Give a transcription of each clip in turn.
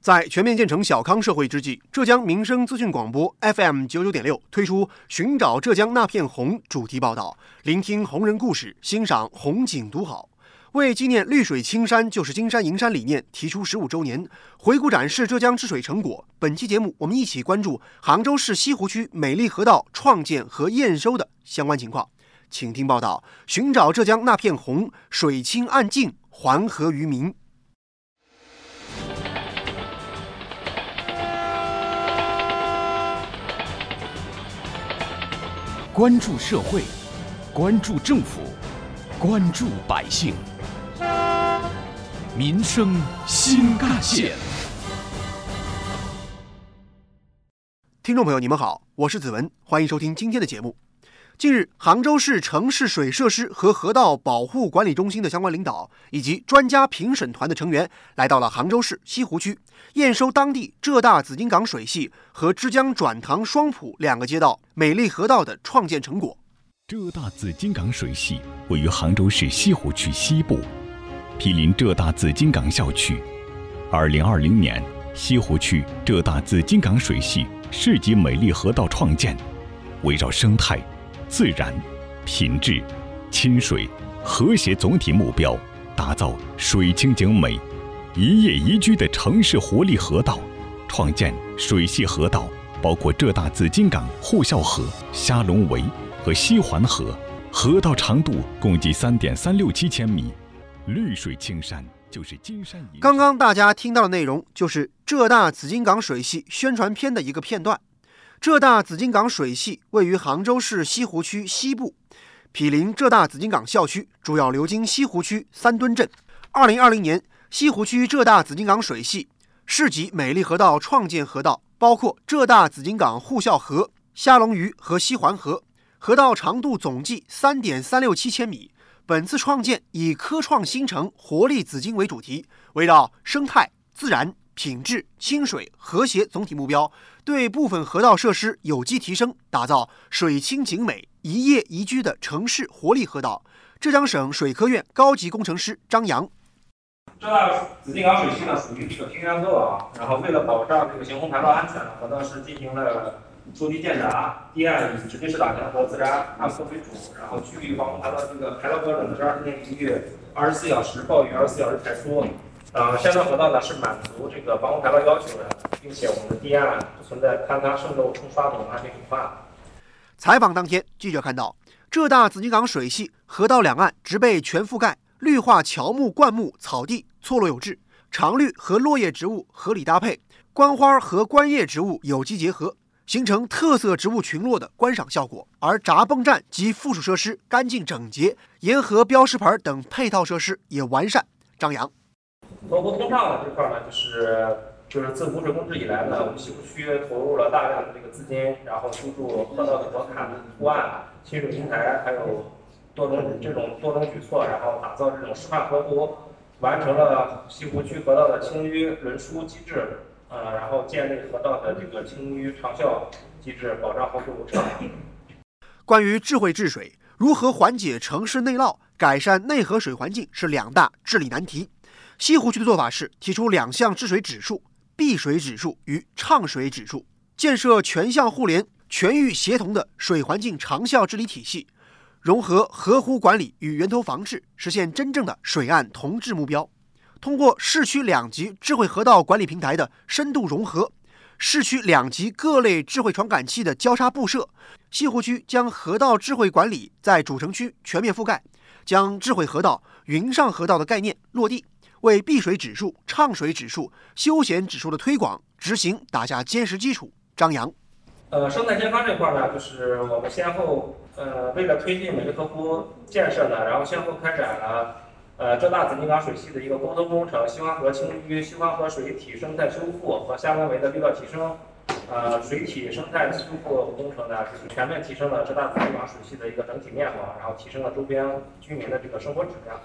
在全面建成小康社会之际，浙江民生资讯广播 FM 九九点六推出《寻找浙江那片红》主题报道，聆听红人故事，欣赏红景独好。为纪念“绿水青山就是金山银山”理念提出十五周年，回顾展示浙江治水成果。本期节目，我们一起关注杭州市西湖区美丽河道创建和验收的相关情况。请听报道：寻找浙江那片红，水清岸净，还河于民。关注社会，关注政府，关注百姓，民生新干线。听众朋友，你们好，我是子文，欢迎收听今天的节目。近日，杭州市城市水设施和河道保护管理中心的相关领导以及专家评审团的成员来到了杭州市西湖区，验收当地浙大紫金港水系和之江转塘双浦两个街道美丽河道的创建成果。浙大紫金港水系位于杭州市西湖区西部，毗邻浙大紫金港校区。二零二零年，西湖区浙大紫金港水系市级美丽河道创建，围绕生态。自然、品质、亲水、和谐总体目标，打造水清景美、一叶宜居的城市活力河道，创建水系河道，包括浙大紫金港护校河、虾龙围和西环河，河道长度共计三点三六七千米，绿水青山就是金山银。刚刚大家听到的内容，就是浙大紫金港水系宣传片的一个片段。浙大紫金港水系位于杭州市西湖区西部，毗邻浙大紫金港校区，主要流经西湖区三墩镇。二零二零年，西湖区浙大紫金港水系市级美丽河道创建河道包括浙大紫金港护校河、虾龙鱼和西环河，河道长度总计三点三六七千米。本次创建以科创新城、活力紫金为主题，围绕生态、自然、品质、清水、和谐总体目标。对部分河道设施有机提升，打造水清景美、宜业宜居的城市活力河道。浙江省水科院高级工程师张扬：浙大紫金港水系呢属于这个平原河啊，然后为了保障这个行洪排涝安全，河道是进行了筑堤建闸，堤岸以指定式大江和自然暗河为主，然后区域防洪排涝这个排涝标准呢是二十年一遇，二十四小时暴雨，二十四小时排出。呃，现在河道呢是满足这个防洪排涝要求的，并且我们的堤岸不存在坍塌、渗漏、冲刷等安全隐患。采访当天，记者看到浙大紫金港水系河道两岸植被全覆盖，绿化乔木、灌木、草地错落有致，常绿和落叶植物合理搭配，观花和观叶植物有机结合，形成特色植物群落的观赏效果。而闸泵站及附属设施干净整洁，沿河标识牌等配套设施也完善。张扬。河湖通畅的这块呢，就是就是自湖水共治以来呢，我们西湖区投入了大量的这个资金，然后修筑河道的博坎、护岸、清水平台，还有多种这种多种举措，然后打造这种示范河湖，完成了西湖区河道的清淤轮疏机制，呃，然后建立河道的这个清淤长效机制，保障河湖畅。关于智慧治水，如何缓解城市内涝、改善内河水环境，是两大治理难题。西湖区的做法是提出两项治水指数：避水指数与畅水指数，建设全项互联、全域协同的水环境长效治理体系，融合河湖管理与源头防治，实现真正的水岸同治目标。通过市区两级智慧河道管理平台的深度融合，市区两级各类智慧传感器的交叉布设，西湖区将河道智慧管理在主城区全面覆盖，将智慧河道、云上河道的概念落地。为避水指数、畅水指数、休闲指数的推广执行打下坚实基础。张扬，呃，生态健康这块呢，就是我们先后呃，为了推进美丽河湖建设呢，然后先后开展了呃浙大紫金港水系的一个沟通工程，西环河清淤、西环河水体生态修复和下关围的绿道提升，呃，水体生态修复工程呢，就是全面提升了浙大紫金港水系的一个整体面貌，然后提升了周边居民的这个生活质量。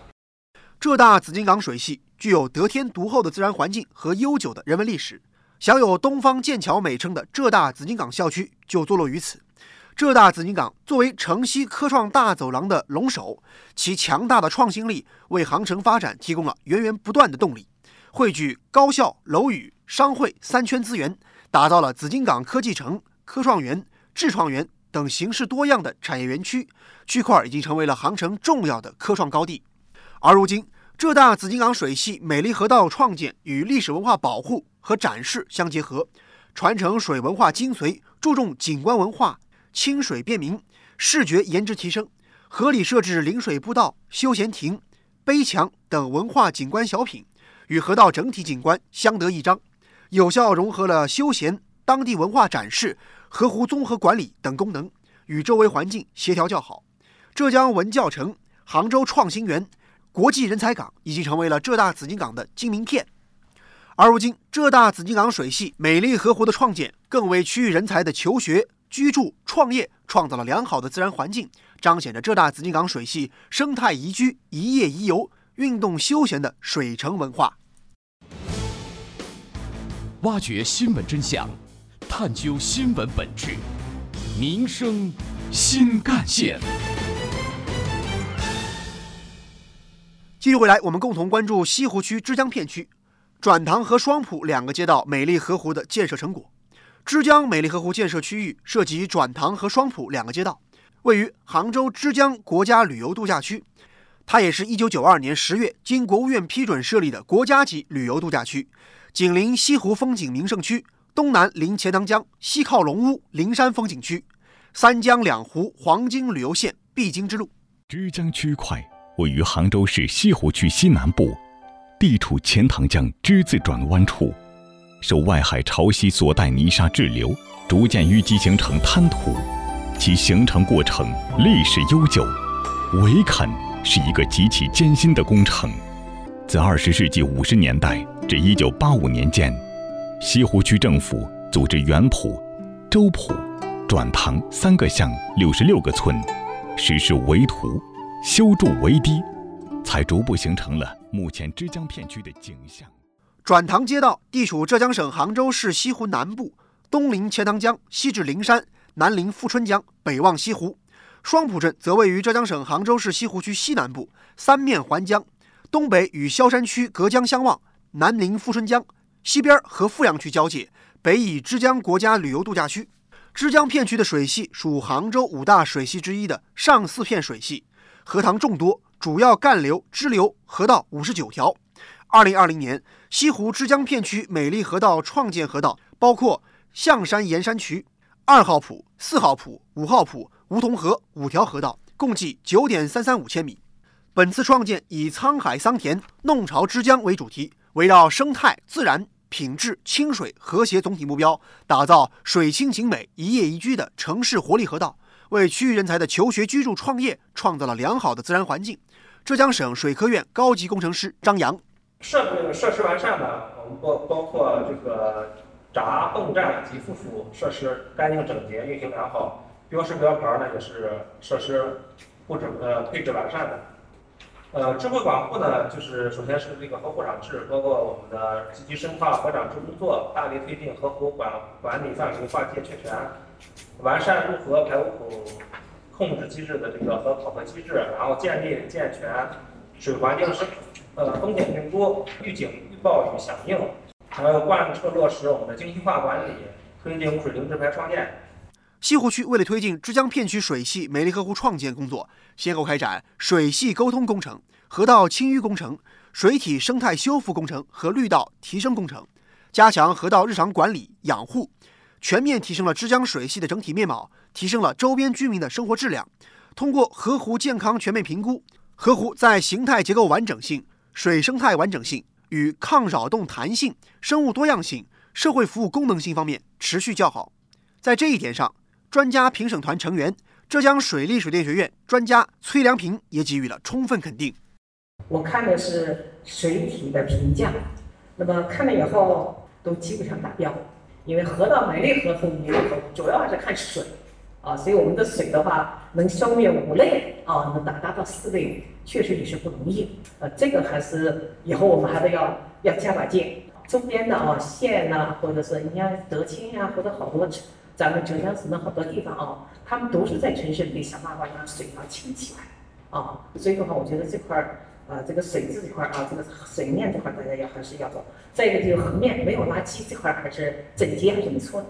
浙大紫金港水系具有得天独厚的自然环境和悠久的人文历史，享有“东方剑桥”美称的浙大紫金港校区就坐落于此。浙大紫金港作为城西科创大走廊的龙首，其强大的创新力为杭城发展提供了源源不断的动力。汇聚高校、楼宇、商会三圈资源，打造了紫金港科技城、科创园、智创园等形式多样的产业园区，区块已经成为了杭城重要的科创高地。而如今，浙大紫金港水系美丽河道创建与历史文化保护和展示相结合，传承水文化精髓，注重景观文化、清水便民、视觉颜值提升，合理设置临水步道、休闲亭、碑墙等文化景观小品，与河道整体景观相得益彰，有效融合了休闲、当地文化展示、河湖综合管理等功能，与周围环境协调较好。浙江文教城、杭州创新园。国际人才港已经成为了浙大紫金港的金名片，而如今浙大紫金港水系美丽河湖的创建，更为区域人才的求学、居住、创业创造了良好的自然环境，彰显着浙大紫金港水系生态宜居、一业宜游、运动休闲的水城文化。挖掘新闻真相，探究新闻本质，民生新干线。继续回来，我们共同关注西湖区枝江片区，转塘和双浦两个街道美丽河湖的建设成果。枝江美丽河湖建设区域涉及转塘和双浦两个街道，位于杭州枝江国家旅游度假区。它也是一九九二年十月经国务院批准设立的国家级旅游度假区，紧邻西湖风景名胜区，东南临钱塘江，西靠龙屋灵山风景区，三江两湖黄金旅游线必经之路。枝江区块。位于杭州市西湖区西南部，地处钱塘江之字转弯处，受外海潮汐所带泥沙滞留，逐渐淤积形成滩涂，其形成过程历史悠久。围垦是一个极其艰辛的工程。自二十世纪五十年代至一九八五年间，西湖区政府组织原浦、周浦、转塘三个乡六十六个村，实施围土。修筑围堤，才逐步形成了目前枝江片区的景象。转塘街道地处浙江省杭州市西湖南部，东临钱塘江，西至灵山，南临富春江，北望西湖。双浦镇则位于浙江省杭州市西湖区西南部，三面环江，东北与萧山区隔江相望，南临富春江，西边和富阳区交界，北以枝江国家旅游度假区。枝江片区的水系属杭州五大水系之一的上四片水系。河塘众多，主要干流、支流河道五十九条。二零二零年，西湖之江片区美丽河道创建河道包括象山盐山渠、二号浦、四号浦、五号浦、梧桐河五条河道，共计九点三三五千米。本次创建以“沧海桑田，弄潮之江”为主题，围绕生态、自然、品质、清水和谐总体目标，打造水清景美、一夜宜居的城市活力河道。为区域人才的求学、居住、创业创造了良好的自然环境。浙江省水科院高级工程师张扬，设设施完善的，我们包包括这个闸、泵站及附属设施干净整洁、运行良好，标识标牌呢也是设施布置呃配置完善的。呃，智慧管护呢，就是首先是这个河湖长制，包括我们的积极深化河长制工作，大力推进河湖管管理范围划界确权。完善入河排污口控制机制的这个和考核机制，然后建立健全水环境生呃风险评估、预警预报与响应，还有贯彻落实我们的精细化管理，推进污水零直排创建。西湖区为了推进枝江片区水系美丽河湖创建工作，先后开展水系沟通工程、河道清淤工程、水体生态修复工程和绿道提升工程，加强河道日常管理养护。全面提升了枝江水系的整体面貌，提升了周边居民的生活质量。通过河湖健康全面评估，河湖在形态结构完整性、水生态完整性与抗扰动弹性、生物多样性、社会服务功能性方面持续较好。在这一点上，专家评审团成员、浙江水利水电学院专家崔良平也给予了充分肯定。我看的是水体的评价，那么看了以后都基本上达标。因为河道美丽河湖，美丽河主要还是看水，啊，所以我们的水的话能消灭五类啊，能达达到四类，确实也是不容易。呃，这个还是以后我们还得要要加把劲。周边的啊县呐，或者是你像德清呀，或者好多咱们浙江省的好多地方啊，他们都是在城市里想办法让水要清起来，啊，所以的话，我觉得这块儿啊，这个水质这块啊，这个水面这块大家要还是要做。再一个就是河面没有垃圾这块还是整洁还是不错的。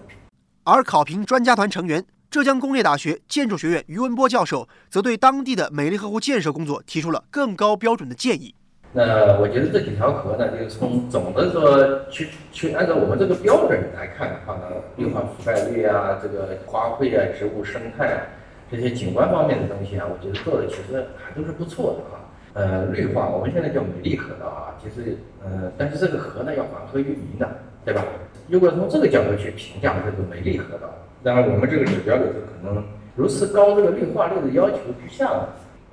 而考评专家团成员。浙江工业大学建筑学院于文波教授则对当地的美丽河湖建设工作提出了更高标准的建议。那我觉得这几条河呢，就是从总的说去去按照我们这个标准来看的话呢，绿化覆盖率啊，这个花卉啊，植物生态啊，这些景观方面的东西啊，我觉得做的其实还都是不错的啊。呃，绿化我们现在叫美丽河道啊，其实呃，但是这个河呢要黄河运营的，对吧？如果从这个角度去评价这个美丽河道。当然，我们这个指标里头可能如此高这个绿化率的要求之下，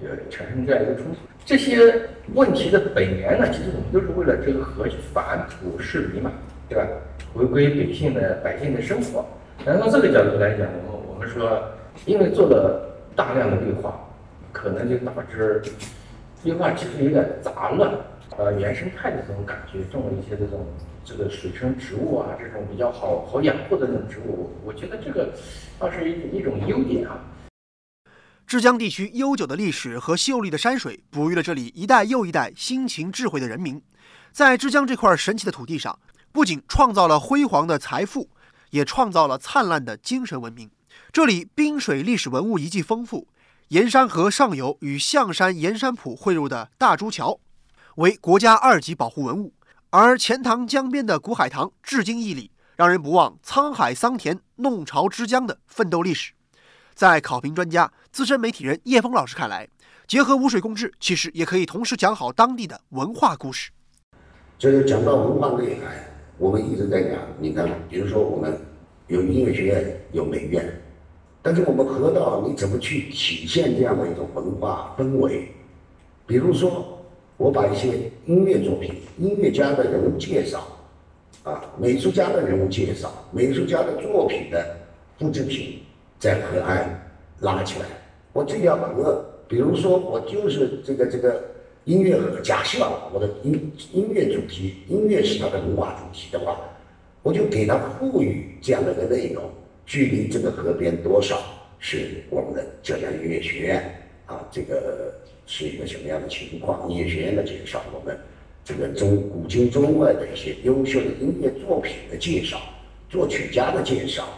呃，产生这样一个冲突。这些问题的本源呢，其实我们都是为了这个河去反哺市民嘛，对吧？回归百姓的百姓的生活。然后从这个角度来讲，我们我们说，因为做了大量的绿化，可能就导致绿化其实有点杂乱。呃，原生态的这种感觉，种了一些这种这个水生植物啊，这种比较好好养护的这种植物，我觉得这个倒是一一种优点啊。枝江地区悠久的历史和秀丽的山水，哺育了这里一代又一代辛勤智慧的人民。在枝江这块神奇的土地上，不仅创造了辉煌的财富，也创造了灿烂的精神文明。这里滨水历史文物遗迹丰富，盐山河上游与象山盐山浦汇入的大珠桥。为国家二级保护文物，而钱塘江边的古海棠至今屹立，让人不忘沧海桑田、弄潮之江的奋斗历史。在考评专家、资深媒体人叶峰老师看来，结合污水共治，其实也可以同时讲好当地的文化故事。这个讲到文化内涵，我们一直在讲。你看，比如说我们有音乐学院、有美院，但是我们河道你怎么去体现这样的一种文化氛围？比如说。我把一些音乐作品、音乐家的人物介绍，啊，美术家的人物介绍，美术家的作品的复制品，在河岸拉起来。我这条河，比如说我就是这个这个音乐河，假设我的音音乐主题，音乐是它的文化主题的话，我就给它赋予这样的一个内容。距离这个河边多少，是我们的浙江音乐学院啊，这个。是一个什么样的情况？音乐学院的介绍，我们这个中古今中外的一些优秀的音乐作品的介绍，作曲家的介绍，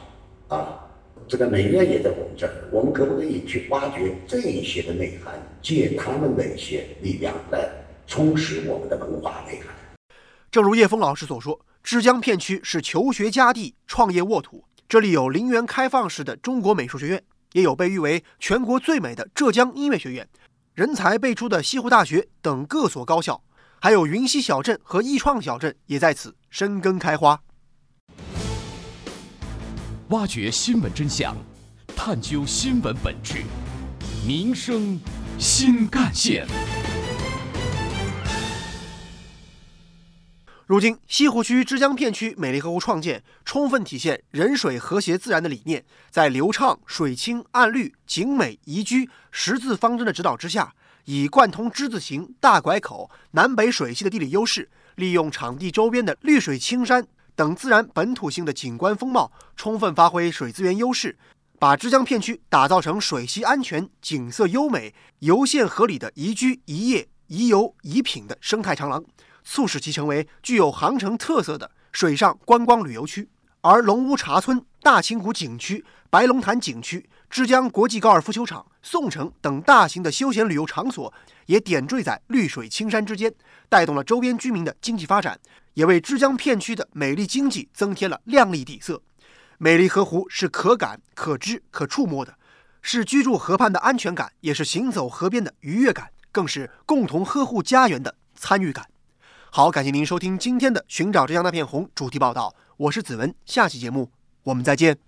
啊，这个美院也在我们这儿，我们可不可以去挖掘这一些的内涵，借他们的一些力量来充实我们的文化内涵？正如叶峰老师所说，枝江片区是求学佳地、创业沃土，这里有陵园开放式的中国美术学院，也有被誉为全国最美的浙江音乐学院。人才辈出的西湖大学等各所高校，还有云溪小镇和艺创小镇也在此生根开花。挖掘新闻真相，探究新闻本质，民生新干线。如今，西湖区枝江片区美丽河湖创建，充分体现人水和谐自然的理念。在流畅、水清、岸绿、景美、宜居十字方针的指导之下，以贯通之字形、大拐口、南北水系的地理优势，利用场地周边的绿水青山等自然本土性的景观风貌，充分发挥水资源优势，把枝江片区打造成水系安全、景色优美、游线合理的宜居、宜业、宜游、宜品的生态长廊。促使其成为具有航城特色的水上观光旅游区，而龙屋茶村、大清谷景区、白龙潭景区、枝江国际高尔夫球场、宋城等大型的休闲旅游场所也点缀在绿水青山之间，带动了周边居民的经济发展，也为枝江片区的美丽经济增添了亮丽底色。美丽河湖是可感、可知、可触摸的，是居住河畔的安全感，也是行走河边的愉悦感，更是共同呵护家园的参与感。好，感谢您收听今天的《寻找浙江那片红》主题报道，我是子文，下期节目我们再见。